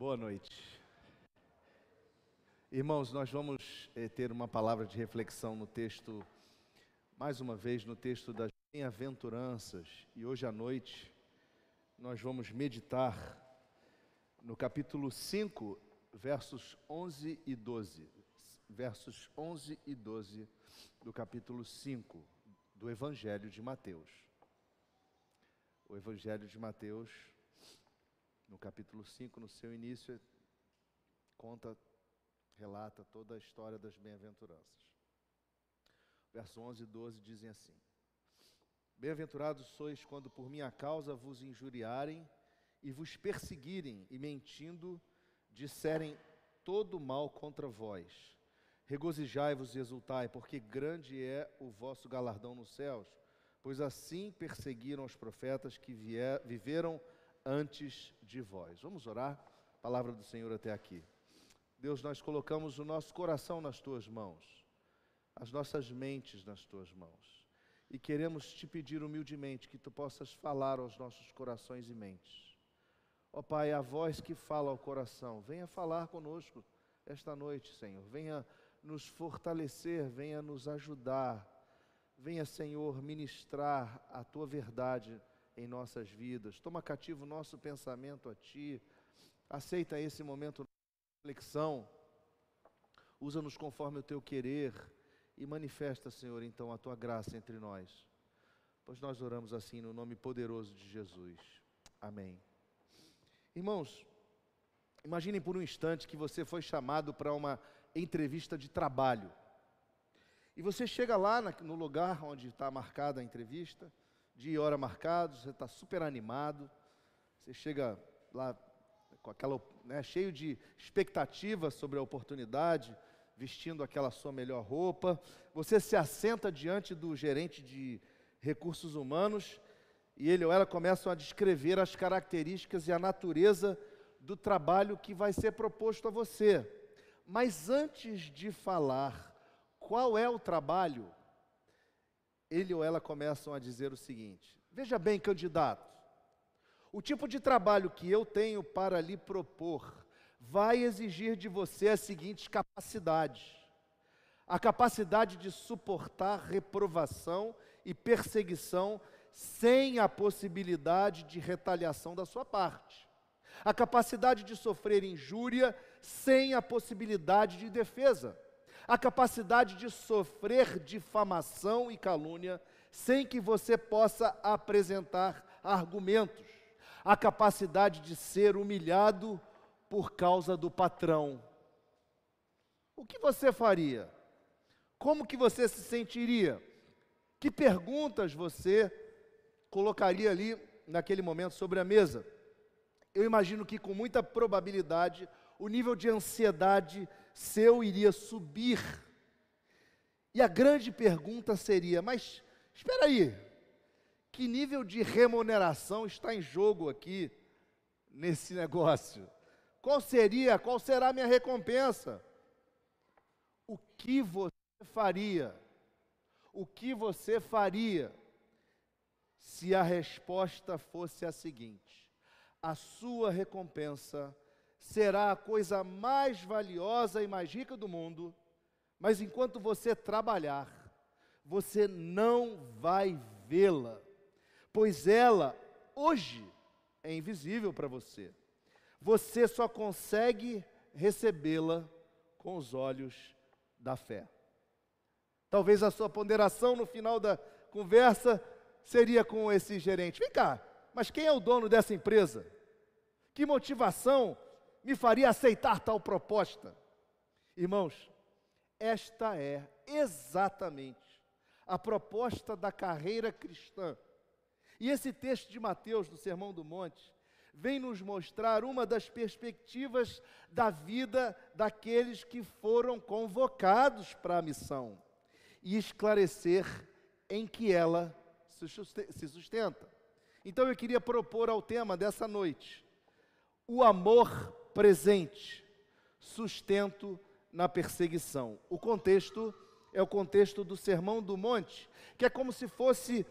Boa noite. Irmãos, nós vamos eh, ter uma palavra de reflexão no texto, mais uma vez, no texto das bem-aventuranças. E hoje à noite nós vamos meditar no capítulo 5, versos 11 e 12. Versos 11 e 12 do capítulo 5 do Evangelho de Mateus. O Evangelho de Mateus, no capítulo 5, no seu início, conta, relata toda a história das bem-aventuranças. Versos 11 e 12 dizem assim: Bem-aventurados sois quando por minha causa vos injuriarem e vos perseguirem e mentindo disserem todo mal contra vós. Regozijai-vos e exultai, porque grande é o vosso galardão nos céus, pois assim perseguiram os profetas que vier, viveram antes de vós. Vamos orar? Palavra do Senhor até aqui. Deus, nós colocamos o nosso coração nas tuas mãos, as nossas mentes nas tuas mãos, e queremos te pedir humildemente que tu possas falar aos nossos corações e mentes. Ó oh, Pai, a voz que fala ao coração, venha falar conosco esta noite, Senhor. Venha nos fortalecer, venha nos ajudar. Venha, Senhor, ministrar a tua verdade em nossas vidas. Toma cativo o nosso pensamento a ti. Aceita esse momento de reflexão. Usa-nos conforme o teu querer e manifesta, Senhor, então a tua graça entre nós. Pois nós oramos assim no nome poderoso de Jesus. Amém. Irmãos, imaginem por um instante que você foi chamado para uma entrevista de trabalho. E você chega lá no lugar onde está marcada a entrevista, dia e hora marcados, você está super animado, você chega lá com aquela, né, cheio de expectativa sobre a oportunidade, vestindo aquela sua melhor roupa, você se assenta diante do gerente de recursos humanos e ele ou ela começam a descrever as características e a natureza do trabalho que vai ser proposto a você. Mas antes de falar qual é o trabalho, ele ou ela começam a dizer o seguinte: Veja bem, candidato, o tipo de trabalho que eu tenho para lhe propor vai exigir de você as seguintes capacidades: a capacidade de suportar reprovação e perseguição sem a possibilidade de retaliação da sua parte, a capacidade de sofrer injúria sem a possibilidade de defesa, a capacidade de sofrer difamação e calúnia sem que você possa apresentar argumentos, a capacidade de ser humilhado por causa do patrão. O que você faria? Como que você se sentiria? Que perguntas você colocaria ali naquele momento sobre a mesa? Eu imagino que com muita probabilidade o nível de ansiedade seu iria subir. E a grande pergunta seria: mas espera aí, que nível de remuneração está em jogo aqui nesse negócio? Qual seria, qual será a minha recompensa? O que você faria? O que você faria se a resposta fosse a seguinte: a sua recompensa será a coisa mais valiosa e mais rica do mundo, mas enquanto você trabalhar, você não vai vê-la, pois ela, hoje, é invisível para você. Você só consegue recebê-la com os olhos da fé. Talvez a sua ponderação no final da conversa seria com esse gerente: vem cá, mas quem é o dono dessa empresa? Que motivação me faria aceitar tal proposta? Irmãos, esta é exatamente a proposta da carreira cristã. E esse texto de Mateus, do Sermão do Monte, vem nos mostrar uma das perspectivas da vida daqueles que foram convocados para a missão e esclarecer em que ela se sustenta. Então eu queria propor ao tema dessa noite o amor presente, sustento na perseguição. O contexto é o contexto do Sermão do Monte, que é como se fosse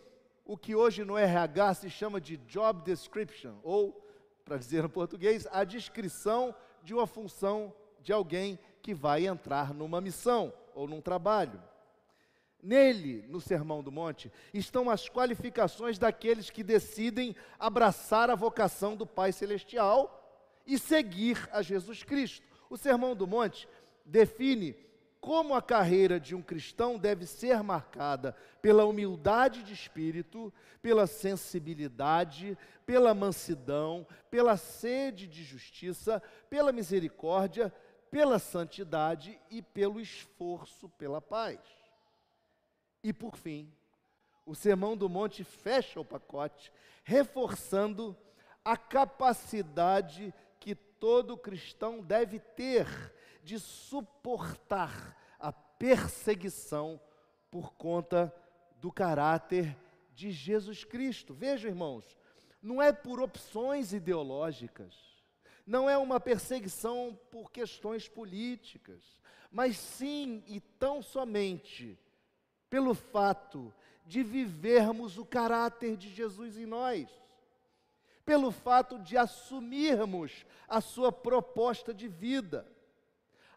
o que hoje no RH se chama de job description, ou para dizer no português, a descrição de uma função de alguém que vai entrar numa missão ou num trabalho. Nele, no Sermão do Monte, estão as qualificações daqueles que decidem abraçar a vocação do Pai Celestial e seguir a Jesus Cristo. O Sermão do Monte define como a carreira de um cristão deve ser marcada pela humildade de espírito, pela sensibilidade, pela mansidão, pela sede de justiça, pela misericórdia, pela santidade e pelo esforço pela paz. E por fim, o Sermão do Monte fecha o pacote, reforçando a capacidade que todo cristão deve ter de suportar a perseguição por conta do caráter de Jesus Cristo. Vejam, irmãos, não é por opções ideológicas, não é uma perseguição por questões políticas, mas sim e tão somente pelo fato de vivermos o caráter de Jesus em nós, pelo fato de assumirmos a sua proposta de vida.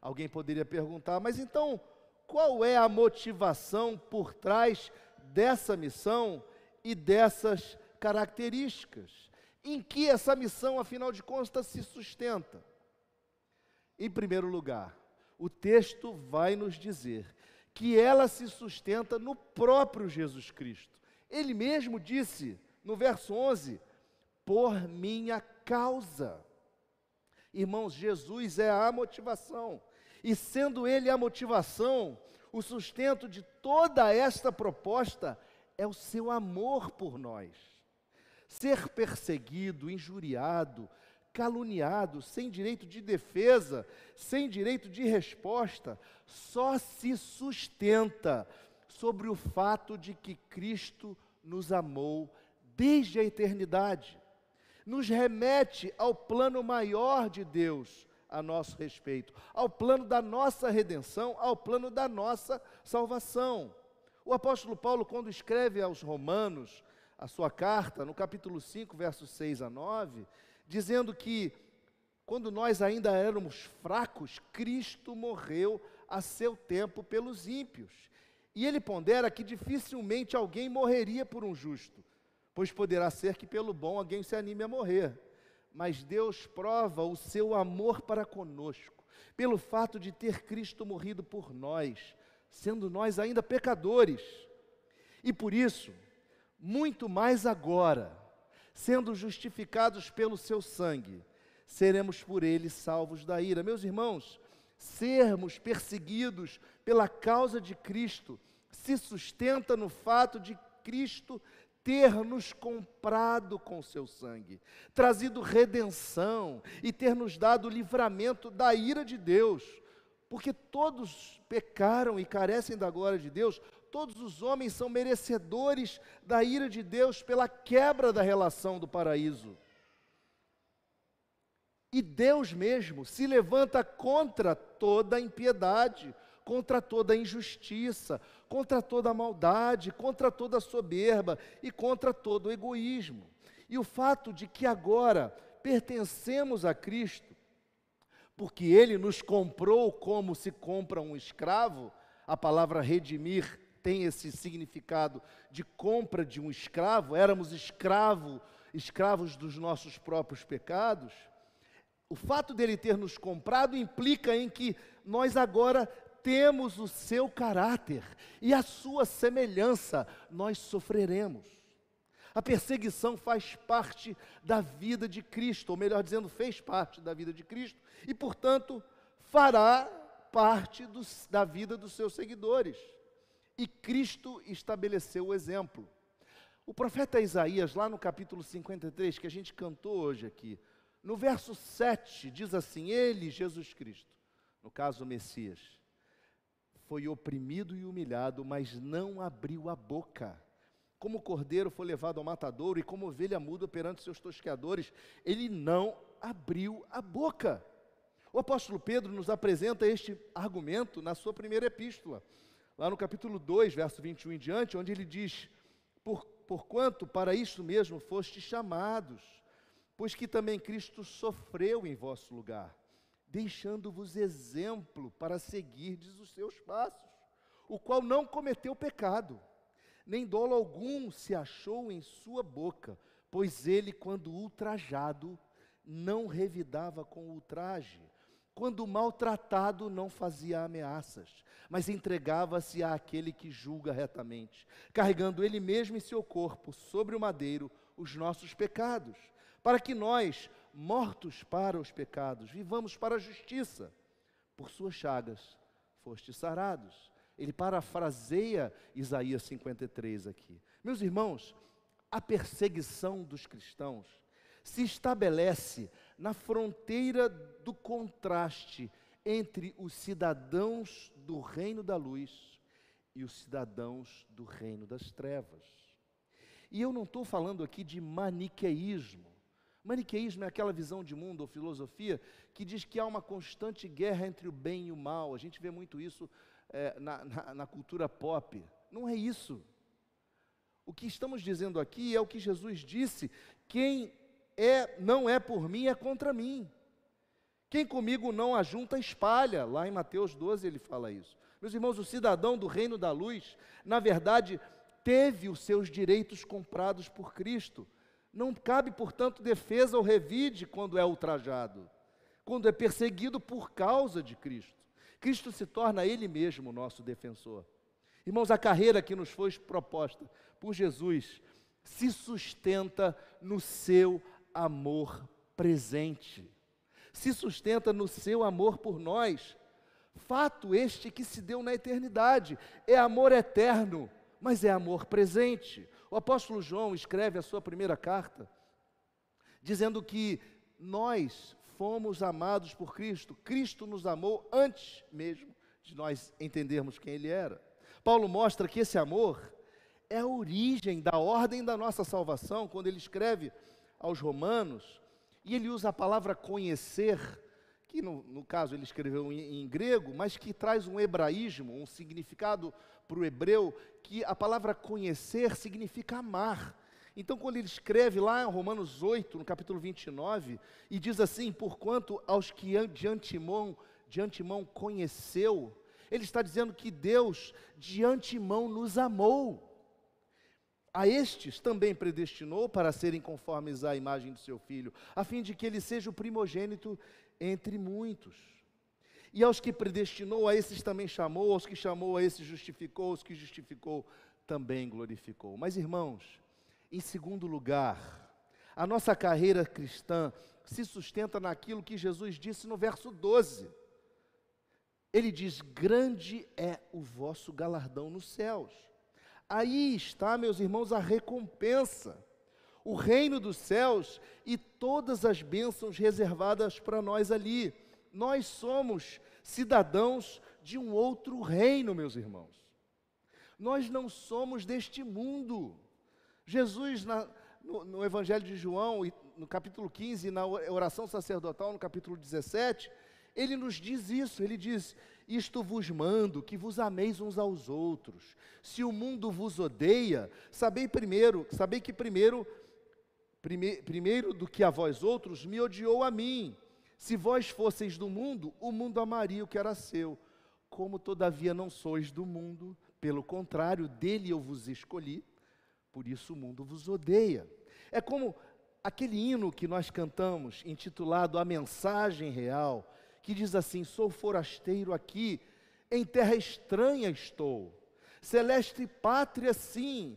Alguém poderia perguntar, mas então, qual é a motivação por trás dessa missão e dessas características? Em que essa missão, afinal de contas, se sustenta? Em primeiro lugar, o texto vai nos dizer que ela se sustenta no próprio Jesus Cristo. Ele mesmo disse no verso 11: Por minha causa. Irmãos, Jesus é a motivação e sendo Ele a motivação, o sustento de toda esta proposta é o seu amor por nós. Ser perseguido, injuriado, caluniado, sem direito de defesa, sem direito de resposta, só se sustenta sobre o fato de que Cristo nos amou desde a eternidade. Nos remete ao plano maior de Deus, a nosso respeito, ao plano da nossa redenção, ao plano da nossa salvação. O apóstolo Paulo, quando escreve aos Romanos a sua carta, no capítulo 5, versos 6 a 9, dizendo que quando nós ainda éramos fracos, Cristo morreu a seu tempo pelos ímpios. E ele pondera que dificilmente alguém morreria por um justo, pois poderá ser que pelo bom alguém se anime a morrer mas Deus prova o seu amor para conosco, pelo fato de ter Cristo morrido por nós, sendo nós ainda pecadores. E por isso, muito mais agora, sendo justificados pelo seu sangue, seremos por ele salvos da ira. Meus irmãos, sermos perseguidos pela causa de Cristo se sustenta no fato de Cristo ter nos comprado com seu sangue, trazido redenção e ter nos dado livramento da ira de Deus, porque todos pecaram e carecem da glória de Deus, todos os homens são merecedores da ira de Deus pela quebra da relação do paraíso. E Deus mesmo se levanta contra toda impiedade, contra toda injustiça, contra toda maldade, contra toda soberba e contra todo egoísmo. E o fato de que agora pertencemos a Cristo, porque Ele nos comprou como se compra um escravo, a palavra redimir tem esse significado de compra de um escravo, éramos escravo, escravos dos nossos próprios pecados. O fato dele ter nos comprado implica em que nós agora temos o seu caráter e a sua semelhança, nós sofreremos. A perseguição faz parte da vida de Cristo, ou melhor dizendo, fez parte da vida de Cristo, e, portanto, fará parte da vida dos seus seguidores. E Cristo estabeleceu o exemplo. O profeta Isaías, lá no capítulo 53, que a gente cantou hoje aqui, no verso 7, diz assim: Ele, Jesus Cristo, no caso o Messias, foi oprimido e humilhado, mas não abriu a boca. Como o cordeiro foi levado ao matadouro e como ovelha muda perante seus tosqueadores, ele não abriu a boca. O apóstolo Pedro nos apresenta este argumento na sua primeira epístola, lá no capítulo 2, verso 21 em diante, onde ele diz: Por, Porquanto para isso mesmo foste chamados, pois que também Cristo sofreu em vosso lugar, deixando-vos exemplo para seguirdes os seus passos, o qual não cometeu pecado, nem dolo algum se achou em sua boca, pois ele, quando ultrajado, não revidava com ultraje, quando maltratado, não fazia ameaças, mas entregava-se àquele que julga retamente, carregando ele mesmo em seu corpo, sobre o madeiro, os nossos pecados, para que nós, mortos para os pecados, vivamos para a justiça. Por suas chagas fostes sarados. Ele parafraseia Isaías 53 aqui. Meus irmãos, a perseguição dos cristãos se estabelece na fronteira do contraste entre os cidadãos do reino da luz e os cidadãos do reino das trevas. E eu não estou falando aqui de maniqueísmo. Maniqueísmo é aquela visão de mundo ou filosofia que diz que há uma constante guerra entre o bem e o mal. A gente vê muito isso é, na, na, na cultura pop. Não é isso. O que estamos dizendo aqui é o que Jesus disse: quem é, não é por mim, é contra mim. Quem comigo não ajunta, espalha. Lá em Mateus 12 ele fala isso. Meus irmãos, o cidadão do reino da luz, na verdade, teve os seus direitos comprados por Cristo. Não cabe, portanto, defesa ou revide quando é ultrajado, quando é perseguido por causa de Cristo. Cristo se torna Ele mesmo o nosso defensor. Irmãos, a carreira que nos foi proposta por Jesus se sustenta no seu amor presente, se sustenta no seu amor por nós. Fato este que se deu na eternidade, é amor eterno, mas é amor presente. O apóstolo João escreve a sua primeira carta, dizendo que nós fomos amados por Cristo, Cristo nos amou antes mesmo de nós entendermos quem Ele era. Paulo mostra que esse amor é a origem da ordem da nossa salvação, quando ele escreve aos Romanos, e ele usa a palavra conhecer, que no, no caso ele escreveu em, em, grego, mas que traz um hebraísmo, um significado para o hebreu, que a palavra conhecer significa amar. Então, quando ele escreve lá em Romanos 8, no capítulo 29, e diz assim: Porquanto aos que de antemão, de antemão conheceu, ele está dizendo que Deus de antemão nos amou. A estes também predestinou para serem conformes à imagem de seu filho, a fim de que ele seja o primogênito entre muitos. E aos que predestinou, a esses também chamou, aos que chamou, a esses justificou, aos que justificou, também glorificou. Mas, irmãos, em segundo lugar, a nossa carreira cristã se sustenta naquilo que Jesus disse no verso 12. Ele diz: Grande é o vosso galardão nos céus. Aí está, meus irmãos, a recompensa, o reino dos céus e todas as bênçãos reservadas para nós ali. Nós somos cidadãos de um outro reino, meus irmãos. Nós não somos deste mundo. Jesus, na, no, no, Evangelho de João, no capítulo 15, na oração sacerdotal, no capítulo 17, ele nos diz isso. Ele diz: isto vos mando, que vos ameis uns aos outros. Se o mundo vos odeia, sabei primeiro, sabei que primeiro, prime, primeiro do que a vós outros, me odiou a mim. Se vós fosseis do mundo, o mundo amaria o que era seu. Como todavia não sois do mundo, pelo contrário, dele eu vos escolhi, por isso o mundo vos odeia. É como aquele hino que nós cantamos, intitulado A Mensagem Real, que diz assim: Sou forasteiro aqui, em terra estranha estou. Celeste pátria, sim,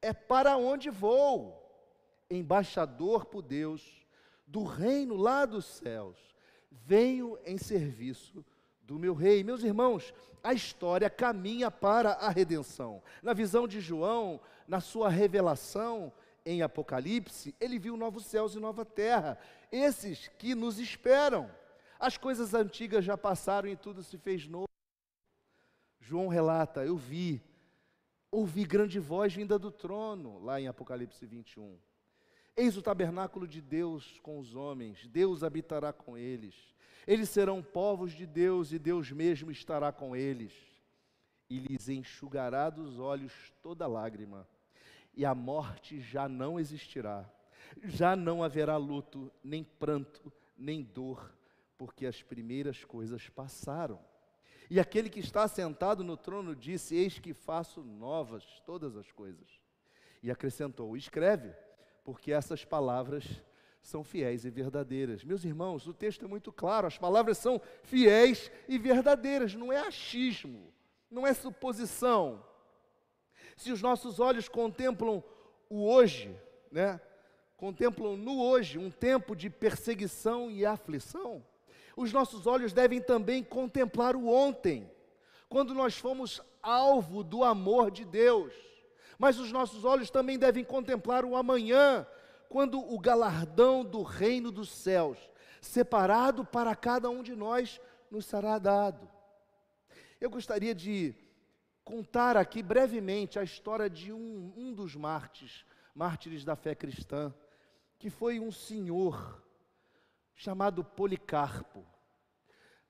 é para onde vou. Embaixador por Deus, do reino lá dos céus, venho em serviço do meu rei. Meus irmãos, a história caminha para a redenção. Na visão de João, na sua revelação em Apocalipse, ele viu novos céus e nova terra, esses que nos esperam. As coisas antigas já passaram e tudo se fez novo. João relata: Eu vi, ouvi grande voz vinda do trono, lá em Apocalipse 21. Eis o tabernáculo de Deus com os homens, Deus habitará com eles. Eles serão povos de Deus e Deus mesmo estará com eles. E lhes enxugará dos olhos toda lágrima, e a morte já não existirá Já não haverá luto, nem pranto, nem dor, porque as primeiras coisas passaram. E aquele que está sentado no trono disse: Eis que faço novas todas as coisas. E acrescentou: Escreve, porque essas palavras são fiéis e verdadeiras. Meus irmãos, o texto é muito claro, as palavras são fiéis e verdadeiras, não é achismo, não é suposição. Se os nossos olhos contemplam o hoje, né? Contemplam no hoje um tempo de perseguição e aflição, os nossos olhos devem também contemplar o ontem, quando nós fomos alvo do amor de Deus. Mas os nossos olhos também devem contemplar o amanhã, quando o galardão do reino dos céus, separado para cada um de nós, nos será dado. Eu gostaria de contar aqui brevemente a história de um, um dos mártires, mártires da fé cristã, que foi um senhor chamado Policarpo.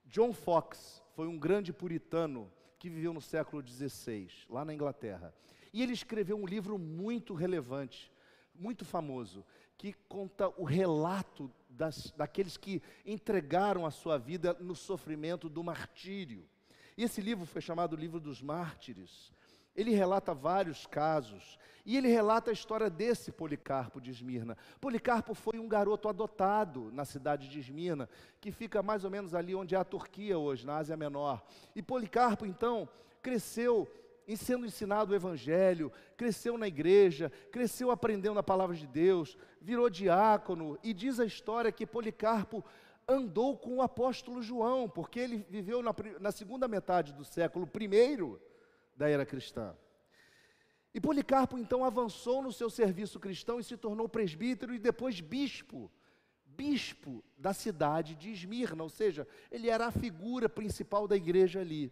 John Fox foi um grande puritano que viveu no século XVI, lá na Inglaterra. E ele escreveu um livro muito relevante, muito famoso, que conta o relato das, daqueles que entregaram a sua vida no sofrimento do martírio. E esse livro foi chamado Livro dos Mártires. Ele relata vários casos, e ele relata a história desse Policarpo de Esmirna. Policarpo foi um garoto adotado na cidade de Esmirna, que fica mais ou menos ali onde é a Turquia hoje, na Ásia Menor. E Policarpo, então, cresceu sendo ensinado o Evangelho, cresceu na igreja, cresceu aprendendo a palavra de Deus, virou diácono, e diz a história que Policarpo andou com o apóstolo João, porque ele viveu na, na segunda metade do século I da era cristã. E Policarpo então avançou no seu serviço cristão e se tornou presbítero e depois bispo, bispo da cidade de Esmirna, ou seja, ele era a figura principal da igreja ali.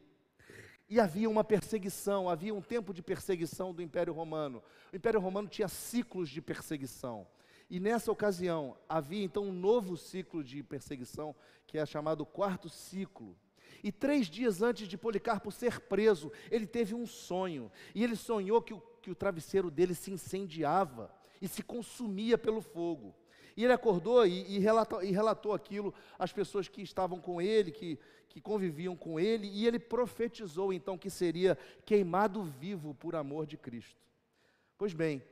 E havia uma perseguição, havia um tempo de perseguição do Império Romano. O Império Romano tinha ciclos de perseguição. E nessa ocasião havia então um novo ciclo de perseguição, que é chamado quarto ciclo. E três dias antes de Policarpo ser preso, ele teve um sonho. E ele sonhou que o, que o travesseiro dele se incendiava e se consumia pelo fogo. E ele acordou e, e, relatou, e relatou aquilo às pessoas que estavam com ele, que, que conviviam com ele, e ele profetizou então que seria queimado vivo por amor de Cristo. Pois bem,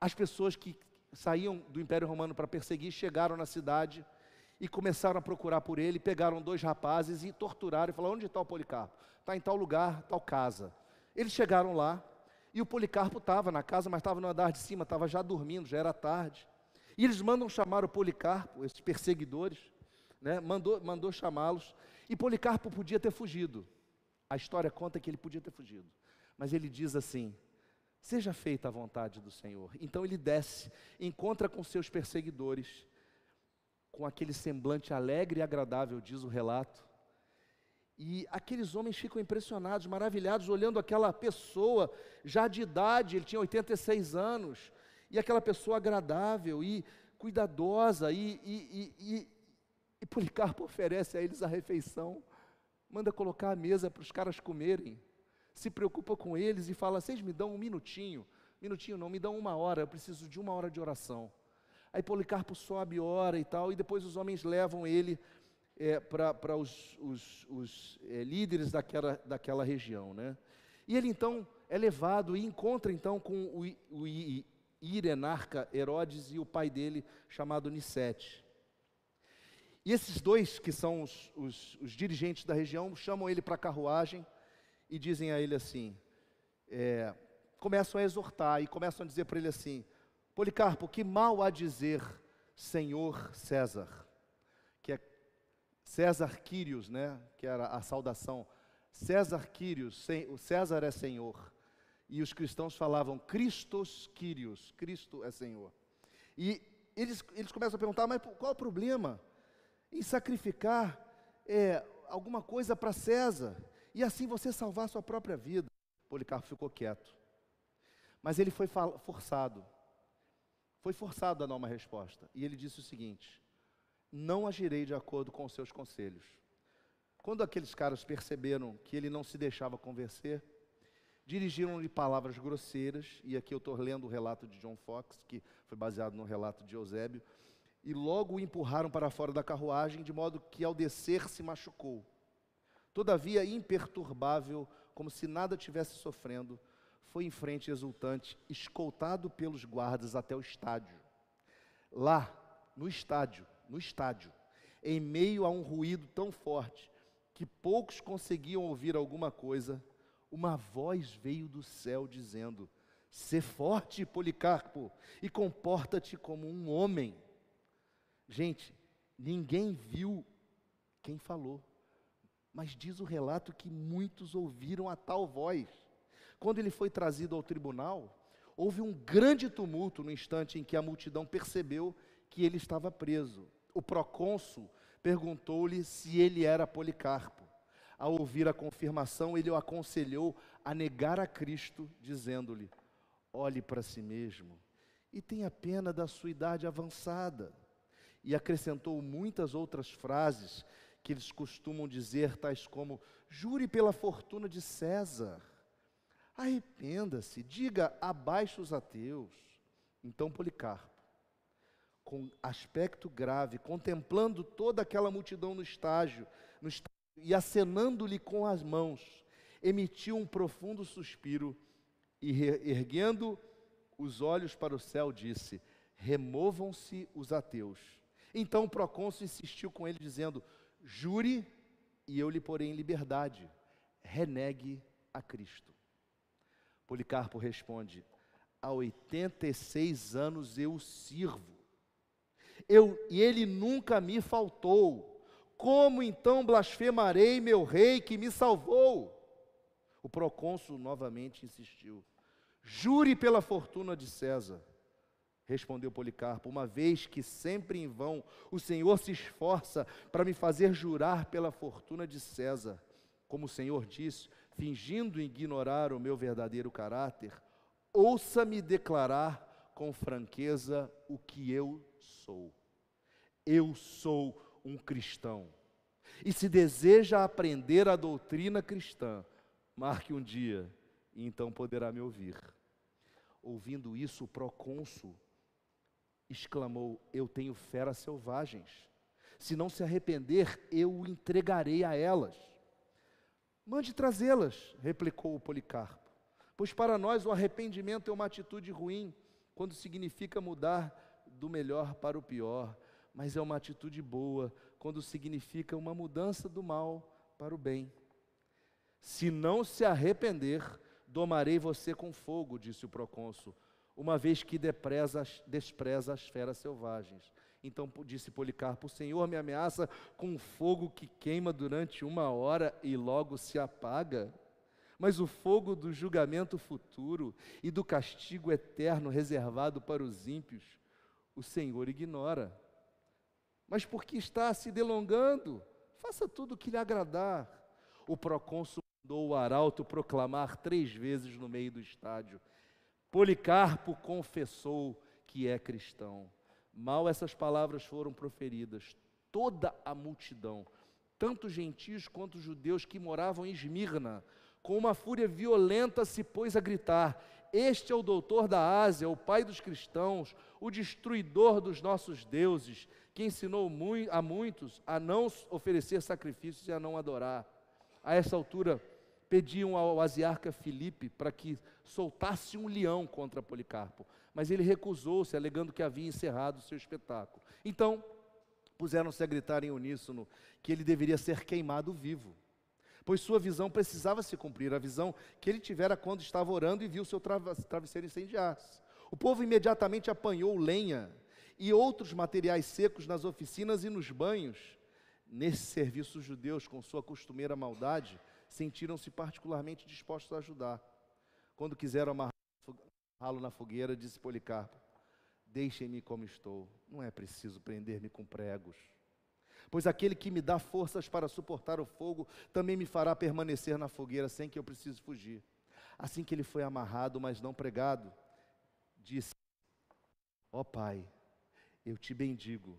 as pessoas que saíam do Império Romano para perseguir chegaram na cidade e começaram a procurar por ele, pegaram dois rapazes e torturaram e falaram: onde está o Policarpo? Está em tal lugar, tal casa. Eles chegaram lá e o Policarpo estava na casa, mas estava no andar de cima, estava já dormindo, já era tarde. E eles mandam chamar o Policarpo, esses perseguidores, né? mandou, mandou chamá-los. E Policarpo podia ter fugido. A história conta que ele podia ter fugido. Mas ele diz assim: Seja feita a vontade do Senhor. Então ele desce, encontra com seus perseguidores com aquele semblante alegre e agradável, diz o relato. E aqueles homens ficam impressionados, maravilhados, olhando aquela pessoa já de idade, ele tinha 86 anos, e aquela pessoa agradável e cuidadosa, e, e, e, e Policarpo oferece a eles a refeição, manda colocar a mesa para os caras comerem, se preocupa com eles e fala: vocês me dão um minutinho, minutinho não, me dão uma hora, eu preciso de uma hora de oração. Aí Policarpo sobe, ora e tal, e depois os homens levam ele é, para os, os, os é, líderes daquela, daquela região. Né? E ele então é levado e encontra então com o, o Irenarca Herodes e o pai dele, chamado Nissete. E esses dois, que são os, os, os dirigentes da região, chamam ele para a carruagem e dizem a ele assim: é, começam a exortar e começam a dizer para ele assim: Policarpo, que mal há dizer Senhor César? Que é César Quírios, né? Que era a saudação. César Quírios, o César é Senhor. E os cristãos falavam Christos Quírios, Cristo é Senhor. E eles, eles começam a perguntar, mas qual o problema em sacrificar é, alguma coisa para César e assim você salvar a sua própria vida? Policarpo ficou quieto. Mas ele foi forçado foi forçado a dar uma resposta. E ele disse o seguinte: Não agirei de acordo com os seus conselhos. Quando aqueles caras perceberam que ele não se deixava convencer, Dirigiram-lhe palavras grosseiras, e aqui eu estou lendo o relato de John Fox, que foi baseado no relato de Eusébio, e logo o empurraram para fora da carruagem, de modo que ao descer se machucou. Todavia, imperturbável, como se nada tivesse sofrendo, foi em frente exultante, escoltado pelos guardas até o estádio. Lá, no estádio, no estádio, em meio a um ruído tão forte que poucos conseguiam ouvir alguma coisa, uma voz veio do céu dizendo: Sê forte, Policarpo, e comporta-te como um homem. Gente, ninguém viu quem falou, mas diz o relato que muitos ouviram a tal voz. Quando ele foi trazido ao tribunal, houve um grande tumulto no instante em que a multidão percebeu que ele estava preso. O procônsul perguntou-lhe se ele era Policarpo. Ao ouvir a confirmação, ele o aconselhou a negar a Cristo, dizendo-lhe: Olhe para si mesmo e tenha pena da sua idade avançada. E acrescentou muitas outras frases que eles costumam dizer, tais como: Jure pela fortuna de César. Arrependa-se, diga abaixo os ateus. Então Policarpo, com aspecto grave, contemplando toda aquela multidão no estágio, no estágio e acenando-lhe com as mãos, emitiu um profundo suspiro e, erguendo os olhos para o céu, disse: Removam-se os ateus. Então o procônsul insistiu com ele, dizendo: Jure e eu lhe porei em liberdade. Renegue a Cristo. Policarpo responde: Há 86 anos eu o sirvo. Eu, e ele nunca me faltou. Como então blasfemarei meu rei que me salvou? O procônsul novamente insistiu. Jure pela fortuna de César. Respondeu Policarpo: Uma vez que sempre em vão o Senhor se esforça para me fazer jurar pela fortuna de César, como o Senhor disse, fingindo ignorar o meu verdadeiro caráter, ouça-me declarar com franqueza o que eu sou. Eu sou um cristão. E se deseja aprender a doutrina cristã, marque um dia e então poderá me ouvir. Ouvindo isso, o procônsul exclamou: Eu tenho feras selvagens. Se não se arrepender, eu o entregarei a elas. Mande trazê-las, replicou o Policarpo. Pois para nós o arrependimento é uma atitude ruim, quando significa mudar do melhor para o pior mas é uma atitude boa quando significa uma mudança do mal para o bem. Se não se arrepender, domarei você com fogo, disse o procônsul, uma vez que despreza, despreza as feras selvagens. Então disse Policarpo: O Senhor me ameaça com fogo que queima durante uma hora e logo se apaga. Mas o fogo do julgamento futuro e do castigo eterno reservado para os ímpios, o Senhor ignora mas porque está se delongando, faça tudo o que lhe agradar. O procônsul mandou o arauto proclamar três vezes no meio do estádio. Policarpo confessou que é cristão. Mal essas palavras foram proferidas, toda a multidão, tanto gentios quanto judeus que moravam em Esmirna, com uma fúria violenta se pôs a gritar: Este é o doutor da Ásia, o pai dos cristãos, o destruidor dos nossos deuses que ensinou a muitos a não oferecer sacrifícios e a não adorar. A essa altura, pediam ao asiarca Filipe para que soltasse um leão contra Policarpo, mas ele recusou-se, alegando que havia encerrado o seu espetáculo. Então, puseram-se a gritar em uníssono que ele deveria ser queimado vivo, pois sua visão precisava se cumprir, a visão que ele tivera quando estava orando e viu seu travesseiro incendiar-se. O povo imediatamente apanhou lenha e outros materiais secos nas oficinas e nos banhos. Nesse serviço, os judeus, com sua costumeira maldade, sentiram-se particularmente dispostos a ajudar. Quando quiseram amarrá-lo na fogueira, disse Policarpo: Deixem-me como estou, não é preciso prender-me com pregos. Pois aquele que me dá forças para suportar o fogo também me fará permanecer na fogueira sem que eu precise fugir. Assim que ele foi amarrado, mas não pregado, disse: Ó oh, Pai, eu te bendigo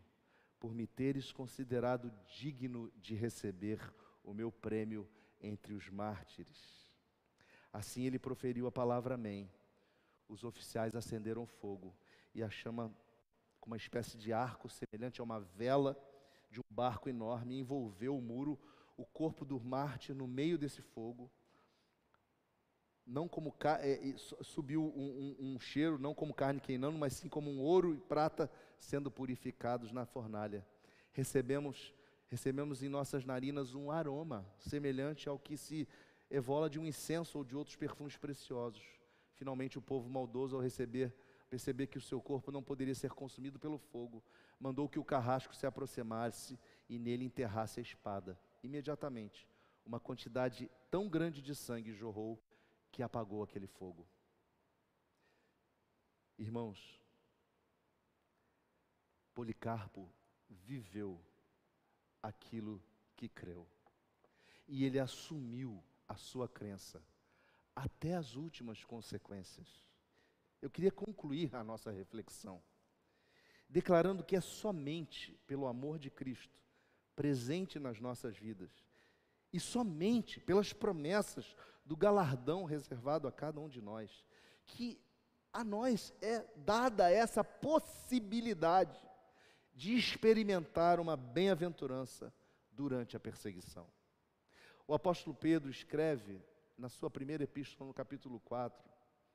por me teres considerado digno de receber o meu prêmio entre os mártires. Assim ele proferiu a palavra Amém. Os oficiais acenderam fogo e a chama, com uma espécie de arco semelhante a uma vela de um barco enorme, envolveu o muro, o corpo do Marte no meio desse fogo. Não como é, subiu um, um, um cheiro, não como carne queimando, mas sim como um ouro e prata sendo purificados na fornalha. Recebemos recebemos em nossas narinas um aroma semelhante ao que se evola de um incenso ou de outros perfumes preciosos. Finalmente, o povo maldoso, ao receber, perceber que o seu corpo não poderia ser consumido pelo fogo, mandou que o carrasco se aproximasse e nele enterrasse a espada. Imediatamente, uma quantidade tão grande de sangue jorrou que apagou aquele fogo. Irmãos, Policarpo viveu aquilo que creu. E ele assumiu a sua crença até as últimas consequências. Eu queria concluir a nossa reflexão declarando que é somente pelo amor de Cristo presente nas nossas vidas e somente pelas promessas do galardão reservado a cada um de nós que a nós é dada essa possibilidade de experimentar uma bem-aventurança durante a perseguição. O apóstolo Pedro escreve na sua primeira epístola, no capítulo 4,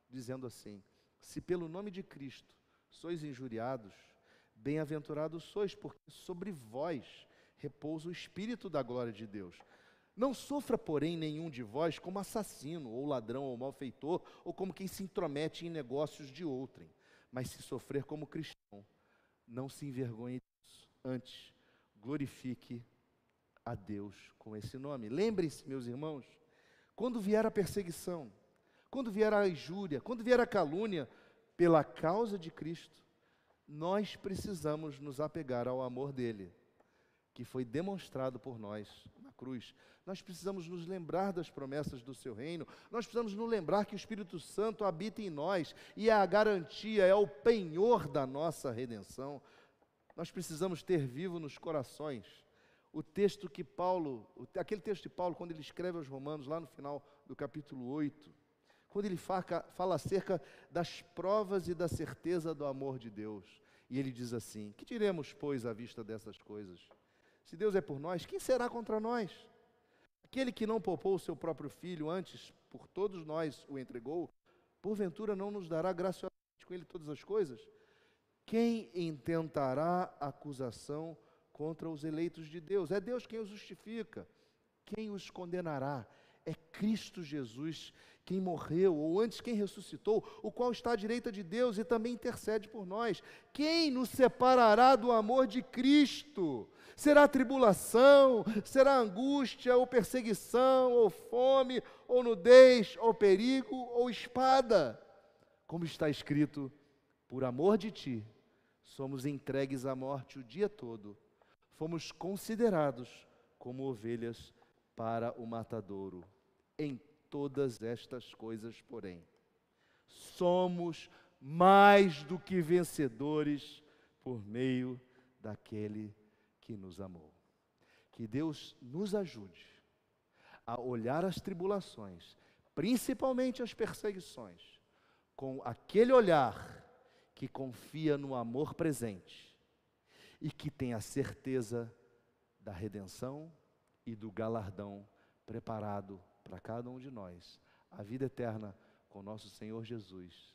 dizendo assim: Se pelo nome de Cristo sois injuriados, bem-aventurados sois, porque sobre vós repousa o Espírito da glória de Deus. Não sofra, porém, nenhum de vós como assassino, ou ladrão, ou malfeitor, ou como quem se intromete em negócios de outrem, mas se sofrer como cristão, não se envergonhe disso. Antes, glorifique a Deus com esse nome. Lembrem-se, meus irmãos, quando vier a perseguição, quando vier a injúria, quando vier a calúnia, pela causa de Cristo, nós precisamos nos apegar ao amor dele, que foi demonstrado por nós na cruz. Nós precisamos nos lembrar das promessas do seu reino, nós precisamos nos lembrar que o Espírito Santo habita em nós e é a garantia, é o penhor da nossa redenção. Nós precisamos ter vivo nos corações o texto que Paulo, aquele texto de Paulo, quando ele escreve aos Romanos, lá no final do capítulo 8, quando ele fala acerca das provas e da certeza do amor de Deus. E ele diz assim: Que diremos, pois, à vista dessas coisas? Se Deus é por nós, quem será contra nós? Aquele que não poupou o seu próprio filho, antes por todos nós o entregou, porventura não nos dará graciosamente com ele todas as coisas? Quem intentará acusação contra os eleitos de Deus? É Deus quem os justifica. Quem os condenará? É Cristo Jesus quem morreu, ou antes quem ressuscitou, o qual está à direita de Deus e também intercede por nós. Quem nos separará do amor de Cristo? Será tribulação, será angústia, ou perseguição, ou fome, ou nudez, ou perigo, ou espada? Como está escrito, por amor de ti, somos entregues à morte o dia todo, fomos considerados como ovelhas para o matadouro. Em todas estas coisas, porém, somos mais do que vencedores por meio daquele que nos amou. Que Deus nos ajude a olhar as tribulações, principalmente as perseguições, com aquele olhar que confia no amor presente e que tem a certeza da redenção e do galardão preparado para cada um de nós a vida eterna com nosso Senhor Jesus,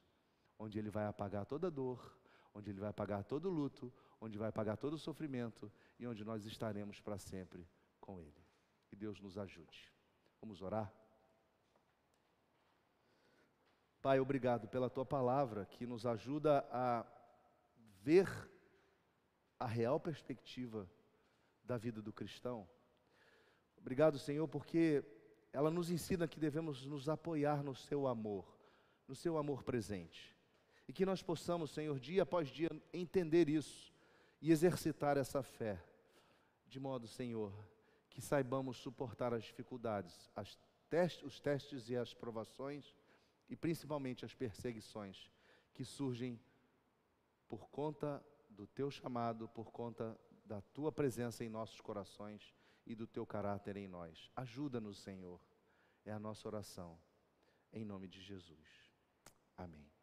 onde Ele vai apagar toda dor, onde Ele vai apagar todo luto, onde vai apagar todo sofrimento e onde nós estaremos para sempre com Ele. Que Deus nos ajude. Vamos orar? Pai, obrigado pela tua palavra que nos ajuda a ver a real perspectiva da vida do cristão. Obrigado, Senhor, porque ela nos ensina que devemos nos apoiar no seu amor, no seu amor presente. E que nós possamos, Senhor, dia após dia, entender isso e exercitar essa fé, de modo, Senhor, que saibamos suportar as dificuldades, as os testes e as provações, e principalmente as perseguições que surgem por conta do teu chamado, por conta da tua presença em nossos corações e do teu caráter em nós. Ajuda-nos, Senhor. É a nossa oração. em nome de Jesus. Amém.